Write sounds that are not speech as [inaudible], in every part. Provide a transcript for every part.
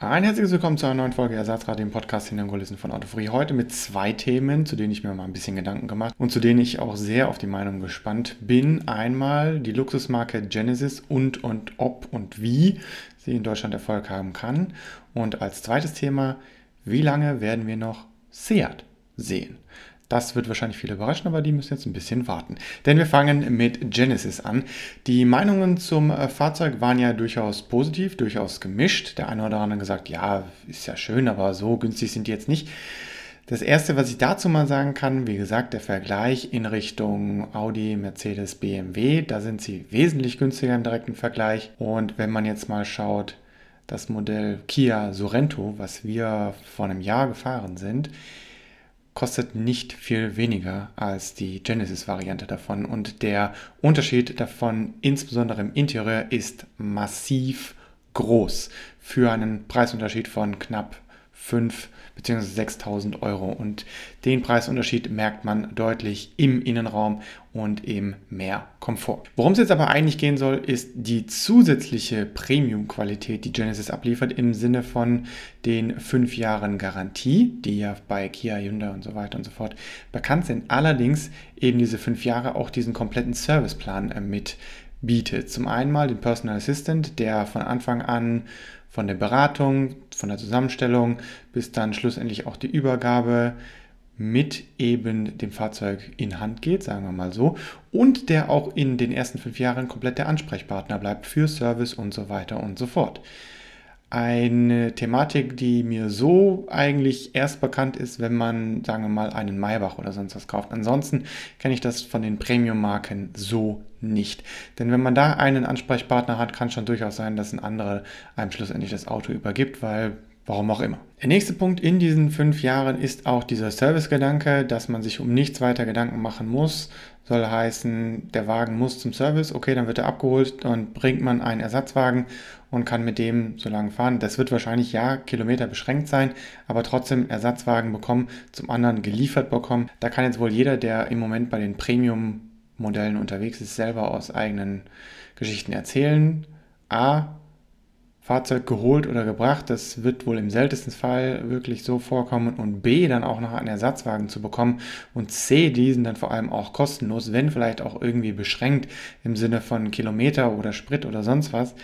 Ein herzliches Willkommen zu einer neuen Folge Ersatzrad, dem Podcast hinter den Kulissen von Autofree. Heute mit zwei Themen, zu denen ich mir mal ein bisschen Gedanken gemacht und zu denen ich auch sehr auf die Meinung gespannt bin. Einmal die Luxusmarke Genesis und und ob und wie sie in Deutschland Erfolg haben kann. Und als zweites Thema, wie lange werden wir noch Seat sehen? Das wird wahrscheinlich viele überraschen, aber die müssen jetzt ein bisschen warten. Denn wir fangen mit Genesis an. Die Meinungen zum äh, Fahrzeug waren ja durchaus positiv, durchaus gemischt. Der eine oder andere gesagt, ja, ist ja schön, aber so günstig sind die jetzt nicht. Das erste, was ich dazu mal sagen kann, wie gesagt, der Vergleich in Richtung Audi, Mercedes, BMW, da sind sie wesentlich günstiger im direkten Vergleich. Und wenn man jetzt mal schaut, das Modell Kia Sorento, was wir vor einem Jahr gefahren sind, kostet nicht viel weniger als die Genesis-Variante davon. Und der Unterschied davon, insbesondere im Interieur, ist massiv groß für einen Preisunterschied von knapp 5 bzw. 6000 Euro. Und den Preisunterschied merkt man deutlich im Innenraum und im mehr Komfort. Worum es jetzt aber eigentlich gehen soll, ist die zusätzliche Premium-Qualität, die Genesis abliefert, im Sinne von den 5 Jahren Garantie, die ja bei Kia, Hyundai und so weiter und so fort bekannt sind. Allerdings eben diese 5 Jahre auch diesen kompletten Serviceplan äh, mit bietet. Zum einen mal den Personal Assistant, der von Anfang an von der Beratung, von der Zusammenstellung bis dann schlussendlich auch die Übergabe mit eben dem Fahrzeug in Hand geht, sagen wir mal so, und der auch in den ersten fünf Jahren komplett der Ansprechpartner bleibt für Service und so weiter und so fort. Eine Thematik, die mir so eigentlich erst bekannt ist, wenn man, sagen wir mal, einen Maybach oder sonst was kauft. Ansonsten kenne ich das von den Premium-Marken so nicht. Denn wenn man da einen Ansprechpartner hat, kann es schon durchaus sein, dass ein anderer einem schlussendlich das Auto übergibt, weil Warum auch immer. Der nächste Punkt in diesen fünf Jahren ist auch dieser Servicegedanke, dass man sich um nichts weiter Gedanken machen muss. Soll heißen, der Wagen muss zum Service, okay, dann wird er abgeholt und bringt man einen Ersatzwagen und kann mit dem so lange fahren. Das wird wahrscheinlich ja Kilometer beschränkt sein, aber trotzdem Ersatzwagen bekommen, zum anderen geliefert bekommen. Da kann jetzt wohl jeder, der im Moment bei den Premium-Modellen unterwegs ist, selber aus eigenen Geschichten erzählen. A, Fahrzeug geholt oder gebracht. Das wird wohl im seltensten Fall wirklich so vorkommen. Und B, dann auch noch einen Ersatzwagen zu bekommen. Und C, diesen dann vor allem auch kostenlos, wenn vielleicht auch irgendwie beschränkt im Sinne von Kilometer oder Sprit oder sonst was.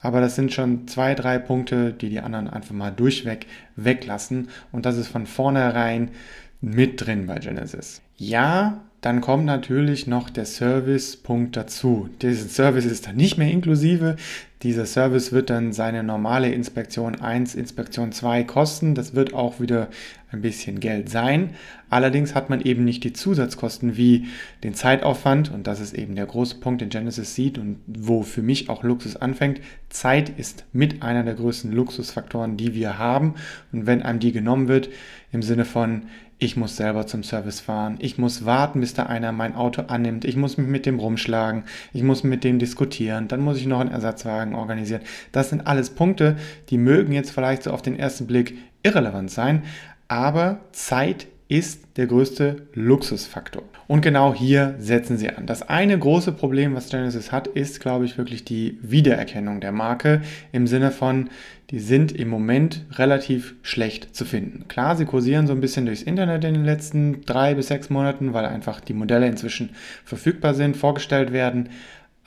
Aber das sind schon zwei, drei Punkte, die die anderen einfach mal durchweg weglassen. Und das ist von vornherein mit drin bei Genesis. Ja, dann kommt natürlich noch der Servicepunkt dazu. Dieser Service ist dann nicht mehr inklusive. Dieser Service wird dann seine normale Inspektion 1, Inspektion 2 kosten. Das wird auch wieder ein bisschen Geld sein. Allerdings hat man eben nicht die Zusatzkosten wie den Zeitaufwand. Und das ist eben der große Punkt, den Genesis sieht und wo für mich auch Luxus anfängt. Zeit ist mit einer der größten Luxusfaktoren, die wir haben. Und wenn einem die genommen wird, im Sinne von, ich muss selber zum Service fahren, ich muss warten, bis da einer mein Auto annimmt, ich muss mich mit dem rumschlagen, ich muss mit dem diskutieren, dann muss ich noch einen Ersatzwagen organisieren. Das sind alles Punkte, die mögen jetzt vielleicht so auf den ersten Blick irrelevant sein, aber Zeit ist der größte Luxusfaktor. Und genau hier setzen sie an. Das eine große Problem, was Genesis hat, ist, glaube ich, wirklich die Wiedererkennung der Marke im Sinne von, die sind im Moment relativ schlecht zu finden. Klar, sie kursieren so ein bisschen durchs Internet in den letzten drei bis sechs Monaten, weil einfach die Modelle inzwischen verfügbar sind, vorgestellt werden.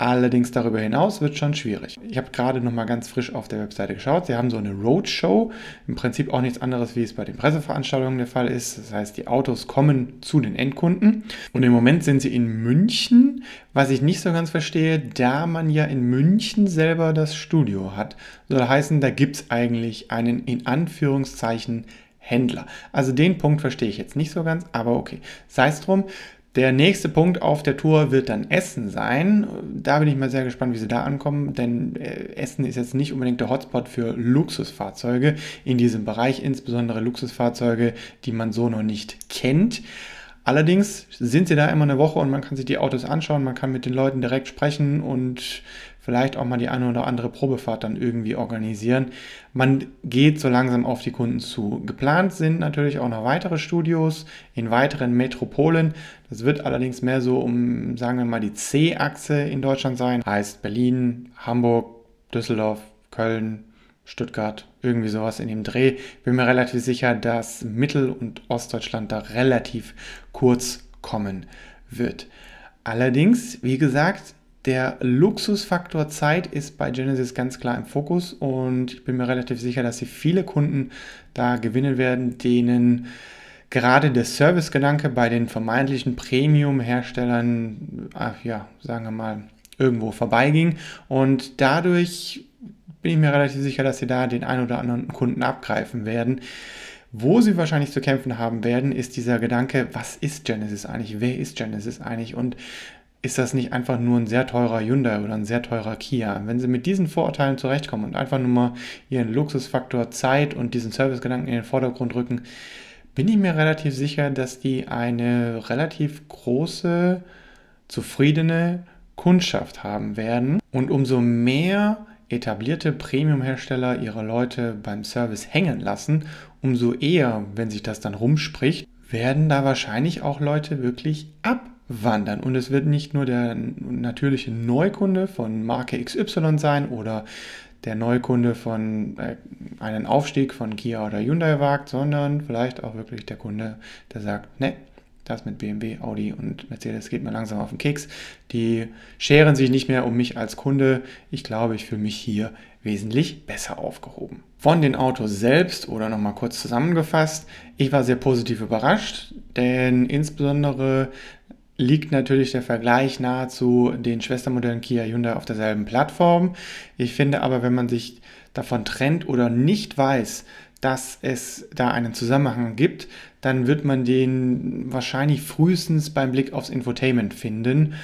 Allerdings darüber hinaus wird schon schwierig. Ich habe gerade noch mal ganz frisch auf der Webseite geschaut. Sie haben so eine Roadshow, im Prinzip auch nichts anderes, wie es bei den Presseveranstaltungen der Fall ist. Das heißt, die Autos kommen zu den Endkunden und im Moment sind sie in München, was ich nicht so ganz verstehe, da man ja in München selber das Studio hat. Soll heißen, da gibt es eigentlich einen in Anführungszeichen Händler. Also den Punkt verstehe ich jetzt nicht so ganz, aber okay. Sei es drum. Der nächste Punkt auf der Tour wird dann Essen sein. Da bin ich mal sehr gespannt, wie sie da ankommen, denn äh, Essen ist jetzt nicht unbedingt der Hotspot für Luxusfahrzeuge in diesem Bereich, insbesondere Luxusfahrzeuge, die man so noch nicht kennt. Allerdings sind sie da immer eine Woche und man kann sich die Autos anschauen, man kann mit den Leuten direkt sprechen und vielleicht auch mal die eine oder andere Probefahrt dann irgendwie organisieren. Man geht so langsam auf die Kunden zu. Geplant sind natürlich auch noch weitere Studios in weiteren Metropolen. Das wird allerdings mehr so um, sagen wir mal, die C-Achse in Deutschland sein. Heißt Berlin, Hamburg, Düsseldorf, Köln, Stuttgart, irgendwie sowas in dem Dreh. Bin mir relativ sicher, dass Mittel- und Ostdeutschland da relativ kurz kommen wird. Allerdings, wie gesagt, der Luxusfaktor Zeit ist bei Genesis ganz klar im Fokus und ich bin mir relativ sicher, dass sie viele Kunden da gewinnen werden, denen gerade der Servicegedanke bei den vermeintlichen Premium-Herstellern, ja, sagen wir mal, irgendwo vorbeiging und dadurch bin ich mir relativ sicher, dass sie da den einen oder anderen Kunden abgreifen werden. Wo sie wahrscheinlich zu kämpfen haben werden, ist dieser Gedanke, was ist Genesis eigentlich? Wer ist Genesis eigentlich? Und ist das nicht einfach nur ein sehr teurer Hyundai oder ein sehr teurer Kia? Wenn sie mit diesen Vorurteilen zurechtkommen und einfach nur mal ihren Luxusfaktor Zeit und diesen Servicegedanken in den Vordergrund rücken, bin ich mir relativ sicher, dass die eine relativ große, zufriedene Kundschaft haben werden. Und umso mehr etablierte Premium-Hersteller ihre Leute beim Service hängen lassen, umso eher, wenn sich das dann rumspricht, werden da wahrscheinlich auch Leute wirklich abwandern. Und es wird nicht nur der natürliche Neukunde von Marke XY sein oder der Neukunde von äh, einen Aufstieg von Kia oder Hyundai wagt, sondern vielleicht auch wirklich der Kunde, der sagt, ne, das mit BMW, Audi und Mercedes geht mir langsam auf den Keks. Die scheren sich nicht mehr um mich als Kunde. Ich glaube, ich fühle mich hier wesentlich besser aufgehoben. Von den Autos selbst oder nochmal kurz zusammengefasst, ich war sehr positiv überrascht, denn insbesondere liegt natürlich der Vergleich nahezu den Schwestermodellen Kia Hyundai auf derselben Plattform. Ich finde aber, wenn man sich davon trennt oder nicht weiß, dass es da einen Zusammenhang gibt, dann wird man den wahrscheinlich frühestens beim Blick aufs Infotainment finden.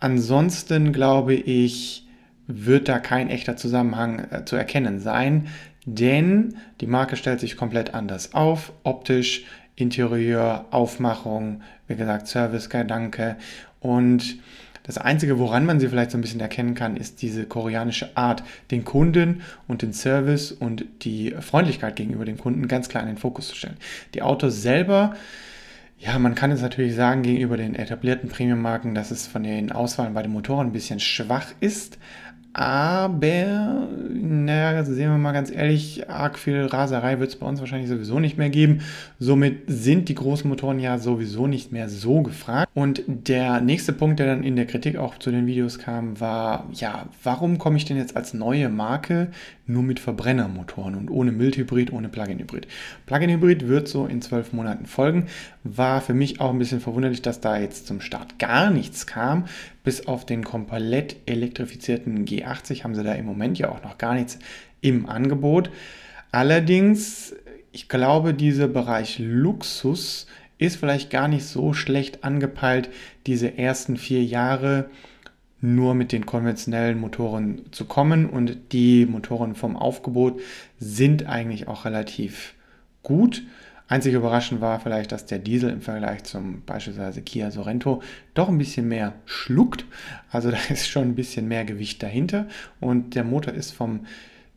Ansonsten glaube ich, wird da kein echter Zusammenhang äh, zu erkennen sein, denn die Marke stellt sich komplett anders auf, optisch, Interieur, Aufmachung, wie gesagt, Service-Gedanke und das Einzige, woran man sie vielleicht so ein bisschen erkennen kann, ist diese koreanische Art, den Kunden und den Service und die Freundlichkeit gegenüber dem Kunden ganz klar in den Fokus zu stellen. Die Autos selber, ja, man kann es natürlich sagen gegenüber den etablierten Premium-Marken, dass es von den Auswahlen bei den Motoren ein bisschen schwach ist. Aber, naja, sehen wir mal ganz ehrlich, arg viel Raserei wird es bei uns wahrscheinlich sowieso nicht mehr geben. Somit sind die großen Motoren ja sowieso nicht mehr so gefragt. Und der nächste Punkt, der dann in der Kritik auch zu den Videos kam, war, ja, warum komme ich denn jetzt als neue Marke nur mit Verbrennermotoren und ohne Mildhybrid, ohne Plug-in-Hybrid? Plug-in-Hybrid wird so in zwölf Monaten folgen. War für mich auch ein bisschen verwunderlich, dass da jetzt zum Start gar nichts kam. Bis auf den komplett elektrifizierten G80 haben sie da im Moment ja auch noch gar nichts im Angebot. Allerdings, ich glaube, dieser Bereich Luxus ist vielleicht gar nicht so schlecht angepeilt, diese ersten vier Jahre nur mit den konventionellen Motoren zu kommen und die Motoren vom Aufgebot sind eigentlich auch relativ gut. Einzig überraschend war vielleicht, dass der Diesel im Vergleich zum beispielsweise Kia Sorento doch ein bisschen mehr schluckt. Also [laughs] da ist schon ein bisschen mehr Gewicht dahinter und der Motor ist vom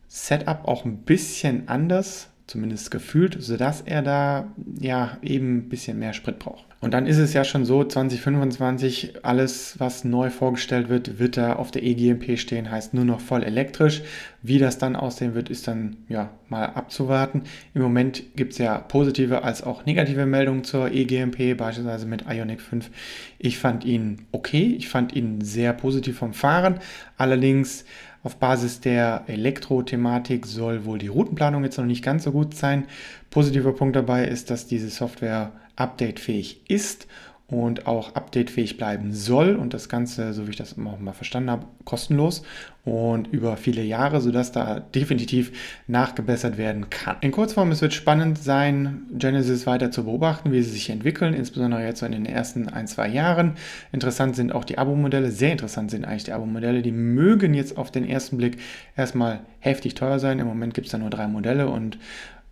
Setup auch ein bisschen anders, zumindest gefühlt, sodass er da ja eben ein bisschen mehr Sprit braucht. Und dann ist es ja schon so, 2025, alles, was neu vorgestellt wird, wird da auf der EGMP stehen, heißt nur noch voll elektrisch. Wie das dann aussehen wird, ist dann ja mal abzuwarten. Im Moment gibt es ja positive als auch negative Meldungen zur EGMP, beispielsweise mit Ionic 5. Ich fand ihn okay, ich fand ihn sehr positiv vom Fahren. Allerdings auf Basis der Elektro-Thematik soll wohl die Routenplanung jetzt noch nicht ganz so gut sein. Positiver Punkt dabei ist, dass diese Software updatefähig ist und auch updatefähig bleiben soll und das Ganze, so wie ich das auch mal verstanden habe, kostenlos und über viele Jahre, sodass da definitiv nachgebessert werden kann. In Kurzform, es wird spannend sein, Genesis weiter zu beobachten, wie sie sich entwickeln, insbesondere jetzt so in den ersten ein, zwei Jahren. Interessant sind auch die Abo-Modelle, sehr interessant sind eigentlich die Abo-Modelle, die mögen jetzt auf den ersten Blick erstmal heftig teuer sein. Im Moment gibt es da nur drei Modelle und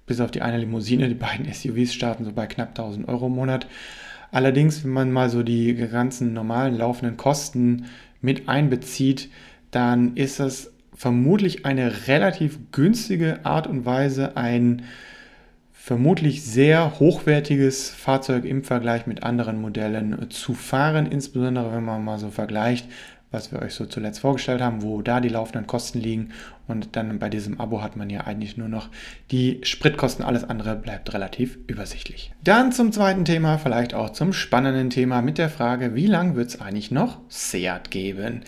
bis auf die eine Limousine, die beiden SUVs starten so bei knapp 1000 Euro im Monat. Allerdings, wenn man mal so die ganzen normalen laufenden Kosten mit einbezieht, dann ist das vermutlich eine relativ günstige Art und Weise, ein vermutlich sehr hochwertiges Fahrzeug im Vergleich mit anderen Modellen zu fahren, insbesondere wenn man mal so vergleicht, was wir euch so zuletzt vorgestellt haben, wo da die laufenden Kosten liegen. Und dann bei diesem Abo hat man ja eigentlich nur noch die Spritkosten. Alles andere bleibt relativ übersichtlich. Dann zum zweiten Thema, vielleicht auch zum spannenden Thema mit der Frage, wie lange wird es eigentlich noch Seat geben?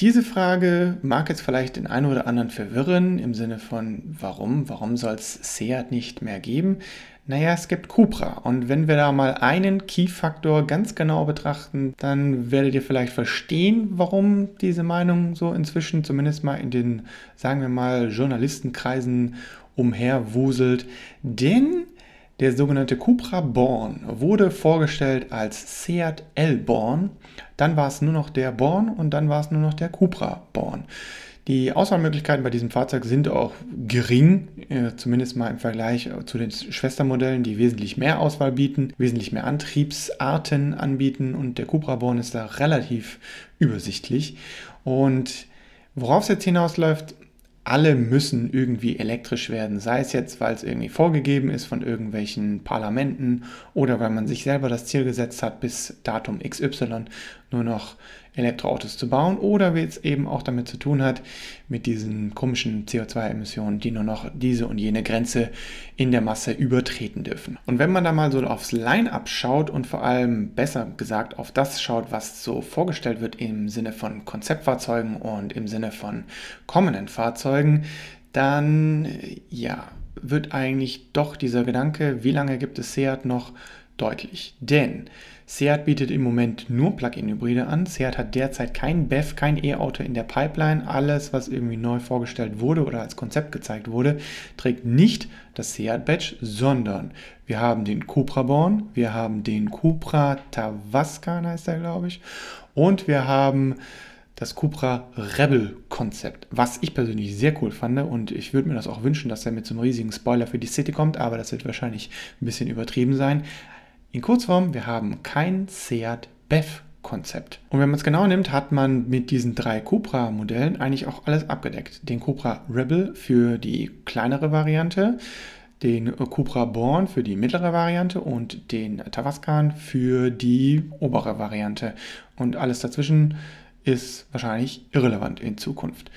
Diese Frage mag jetzt vielleicht den einen oder anderen verwirren im Sinne von, warum? Warum soll es Seat nicht mehr geben? Naja, es gibt Cupra. Und wenn wir da mal einen Key-Faktor ganz genau betrachten, dann werdet ihr vielleicht verstehen, warum diese Meinung so inzwischen zumindest mal in den, sagen wir mal, Journalistenkreisen umherwuselt. Denn der sogenannte Cupra Born wurde vorgestellt als Seat L Born. Dann war es nur noch der Born und dann war es nur noch der Cupra Born. Die Auswahlmöglichkeiten bei diesem Fahrzeug sind auch gering, äh, zumindest mal im Vergleich zu den Schwestermodellen, die wesentlich mehr Auswahl bieten, wesentlich mehr Antriebsarten anbieten und der Cupra Born ist da relativ übersichtlich. Und worauf es jetzt hinausläuft, alle müssen irgendwie elektrisch werden, sei es jetzt, weil es irgendwie vorgegeben ist von irgendwelchen Parlamenten oder weil man sich selber das Ziel gesetzt hat, bis Datum XY nur noch Elektroautos zu bauen oder wie es eben auch damit zu tun hat, mit diesen komischen CO2-Emissionen, die nur noch diese und jene Grenze in der Masse übertreten dürfen. Und wenn man da mal so aufs Line-up schaut und vor allem besser gesagt auf das schaut, was so vorgestellt wird im Sinne von Konzeptfahrzeugen und im Sinne von kommenden Fahrzeugen, dann ja, wird eigentlich doch dieser Gedanke, wie lange gibt es Seat noch, deutlich. Denn Seat bietet im Moment nur Plug-in-Hybride an. Seat hat derzeit kein BEV, kein E-Auto in der Pipeline. Alles, was irgendwie neu vorgestellt wurde oder als Konzept gezeigt wurde, trägt nicht das Seat Badge, sondern wir haben den Cupra Born, wir haben den Cupra Tavascan heißt er, glaube ich, und wir haben das Cupra Rebel Konzept, was ich persönlich sehr cool fand und ich würde mir das auch wünschen, dass er mit so einem riesigen Spoiler für die City kommt, aber das wird wahrscheinlich ein bisschen übertrieben sein. In Kurzform, wir haben kein Seat BEV Konzept. Und wenn man es genau nimmt, hat man mit diesen drei Cupra-Modellen eigentlich auch alles abgedeckt. Den Cupra Rebel für die kleinere Variante, den Cupra Born für die mittlere Variante und den Tavascan für die obere Variante. Und alles dazwischen ist wahrscheinlich irrelevant in Zukunft.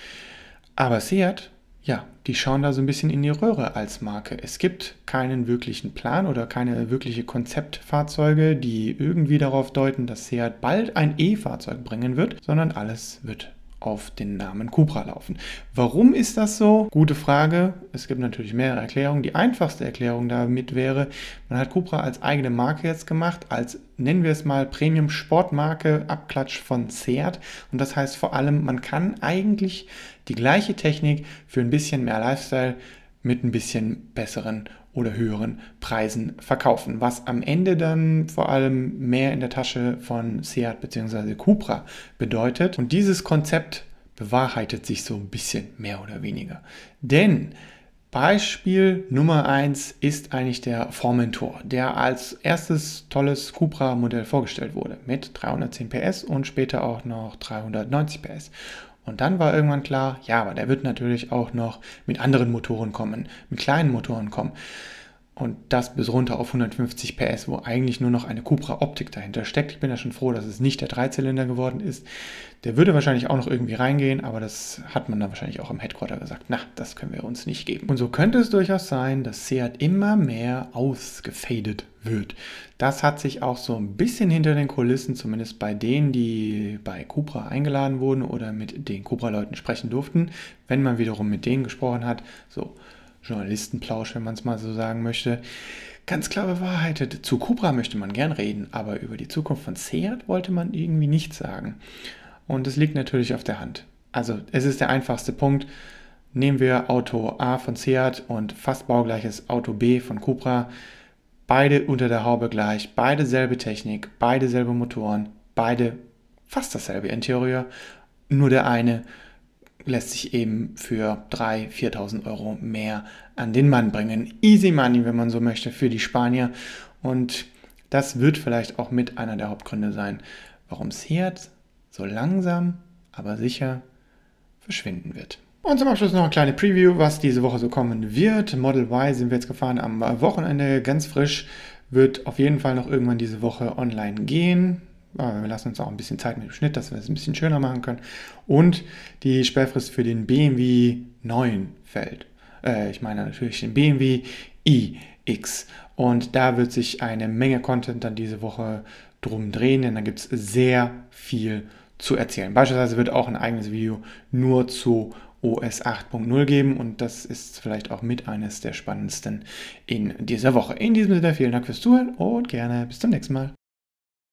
Aber Seat ja, die schauen da so ein bisschen in die Röhre als Marke. Es gibt keinen wirklichen Plan oder keine wirkliche Konzeptfahrzeuge, die irgendwie darauf deuten, dass Seat bald ein E-Fahrzeug bringen wird, sondern alles wird auf den Namen Cupra laufen. Warum ist das so? Gute Frage. Es gibt natürlich mehrere Erklärungen. Die einfachste Erklärung damit wäre, man hat Cupra als eigene Marke jetzt gemacht, als nennen wir es mal Premium Sportmarke, Abklatsch von Seat. Und das heißt vor allem, man kann eigentlich die gleiche Technik für ein bisschen mehr Lifestyle mit ein bisschen besseren oder höheren Preisen verkaufen, was am Ende dann vor allem mehr in der Tasche von Seat bzw. Cupra bedeutet. Und dieses Konzept bewahrheitet sich so ein bisschen mehr oder weniger. Denn Beispiel Nummer 1 ist eigentlich der Formentor, der als erstes tolles Cupra-Modell vorgestellt wurde mit 310 PS und später auch noch 390 PS. Und dann war irgendwann klar, ja, aber der wird natürlich auch noch mit anderen Motoren kommen, mit kleinen Motoren kommen. Und das bis runter auf 150 PS, wo eigentlich nur noch eine Cupra-Optik dahinter steckt. Ich bin ja schon froh, dass es nicht der Dreizylinder geworden ist. Der würde wahrscheinlich auch noch irgendwie reingehen, aber das hat man dann wahrscheinlich auch im Headquarter gesagt. Na, das können wir uns nicht geben. Und so könnte es durchaus sein, dass Seat immer mehr ausgefadet wird. Das hat sich auch so ein bisschen hinter den Kulissen, zumindest bei denen, die bei Cupra eingeladen wurden oder mit den Cupra-Leuten sprechen durften, wenn man wiederum mit denen gesprochen hat, so Journalistenplausch, wenn man es mal so sagen möchte, ganz klar bewahrheitet. Zu Cupra möchte man gern reden, aber über die Zukunft von Seat wollte man irgendwie nichts sagen. Und es liegt natürlich auf der Hand. Also es ist der einfachste Punkt. Nehmen wir Auto A von Seat und fast baugleiches Auto B von Cupra. Beide unter der Haube gleich, beide selbe Technik, beide selbe Motoren, beide fast dasselbe Interieur. Nur der eine lässt sich eben für 3.000, 4.000 Euro mehr an den Mann bringen. Easy Money, wenn man so möchte, für die Spanier. Und das wird vielleicht auch mit einer der Hauptgründe sein, warum Seat so langsam, aber sicher verschwinden wird. Und zum Abschluss noch eine kleine Preview, was diese Woche so kommen wird. Model Y sind wir jetzt gefahren am Wochenende, ganz frisch. Wird auf jeden Fall noch irgendwann diese Woche online gehen Aber wir lassen uns auch ein bisschen Zeit mit dem Schnitt, dass wir es ein bisschen schöner machen können. Und die Sperrfrist für den BMW 9 fällt. Äh, ich meine natürlich den BMW iX. Und da wird sich eine Menge Content dann diese Woche drum drehen, denn da gibt es sehr viel zu erzählen. Beispielsweise wird auch ein eigenes Video nur zu OS 8.0 geben und das ist vielleicht auch mit eines der spannendsten in dieser Woche. In diesem Sinne vielen Dank fürs Zuhören und gerne bis zum nächsten Mal.